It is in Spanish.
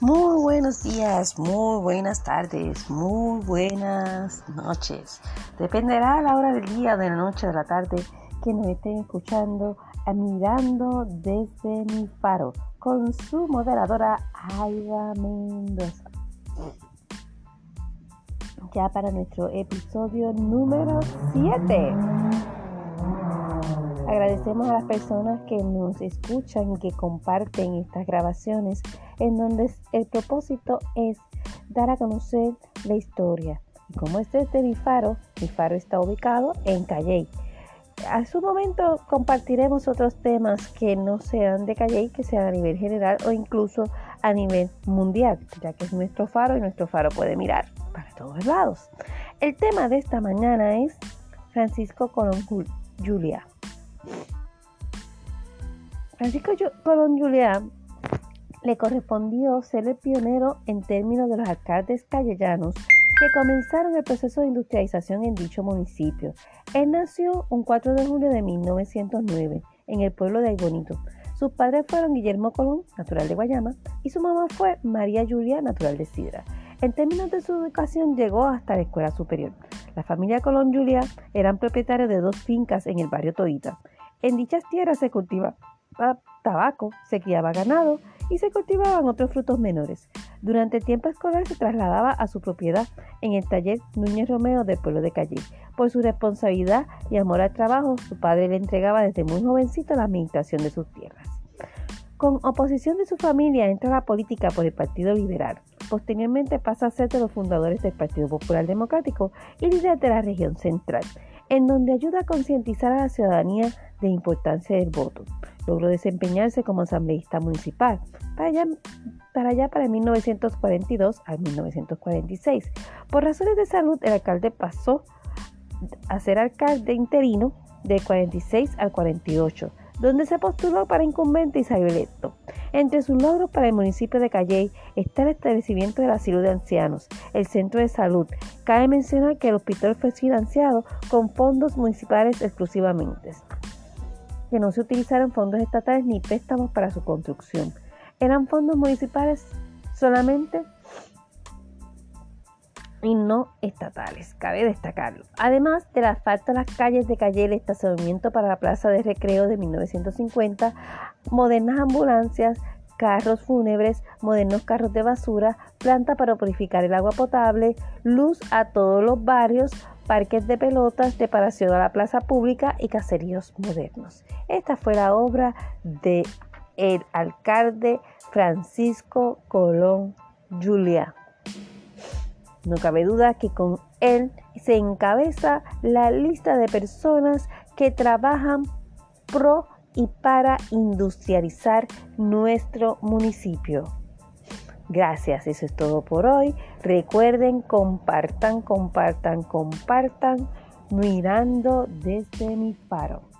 buenos días, muy buenas tardes, muy buenas noches. Dependerá la hora del día, de la noche, de la tarde que nos estén escuchando, mirando desde mi faro con su moderadora Aida Mendoza. Ya para nuestro episodio número 7. Agradecemos a las personas que nos escuchan y que comparten estas grabaciones en donde el propósito es dar a conocer la historia. Y como este es de mi faro, mi faro está ubicado en Calley. A su momento compartiremos otros temas que no sean de Calley, que sean a nivel general o incluso a nivel mundial, ya que es nuestro faro y nuestro faro puede mirar para todos lados. El tema de esta mañana es Francisco Colón Julia. Francisco Colón Julián le correspondió ser el pionero en términos de los alcaldes callellanos que comenzaron el proceso de industrialización en dicho municipio. Él nació un 4 de julio de 1909 en el pueblo de Aybonito. Sus padres fueron Guillermo Colón, natural de Guayama, y su mamá fue María Julia, natural de Sidra. En términos de su educación llegó hasta la escuela superior. La familia Colón Julia eran propietarios de dos fincas en el barrio Toita. En dichas tierras se cultivaba tabaco, se criaba ganado y se cultivaban otros frutos menores. Durante el tiempo escolar se trasladaba a su propiedad en el taller Núñez Romeo del pueblo de Calle. Por su responsabilidad y amor al trabajo, su padre le entregaba desde muy jovencito la administración de sus tierras. Con oposición de su familia entra a la política por el Partido Liberal. Posteriormente pasa a ser de los fundadores del Partido Popular Democrático y líder de la región central en donde ayuda a concientizar a la ciudadanía de importancia del voto. Logró desempeñarse como asambleísta municipal para allá, para allá para 1942 a 1946. Por razones de salud, el alcalde pasó a ser alcalde interino de 46 al 48 donde se postuló para incumbente y salió electo. Entre sus logros para el municipio de Calley está el establecimiento de la salud de ancianos, el centro de salud. Cabe mencionar que el hospital fue financiado con fondos municipales exclusivamente, que no se utilizaron fondos estatales ni préstamos para su construcción. Eran fondos municipales solamente y no estatales, cabe destacarlo. Además del asfalto a las calles de calle, el estacionamiento para la plaza de recreo de 1950, modernas ambulancias, carros fúnebres, modernos carros de basura, planta para purificar el agua potable, luz a todos los barrios, parques de pelotas, separación a la plaza pública y caseríos modernos. Esta fue la obra de el alcalde Francisco Colón Julia. No cabe duda que con él se encabeza la lista de personas que trabajan pro y para industrializar nuestro municipio. Gracias, eso es todo por hoy. Recuerden, compartan, compartan, compartan, mirando desde mi faro.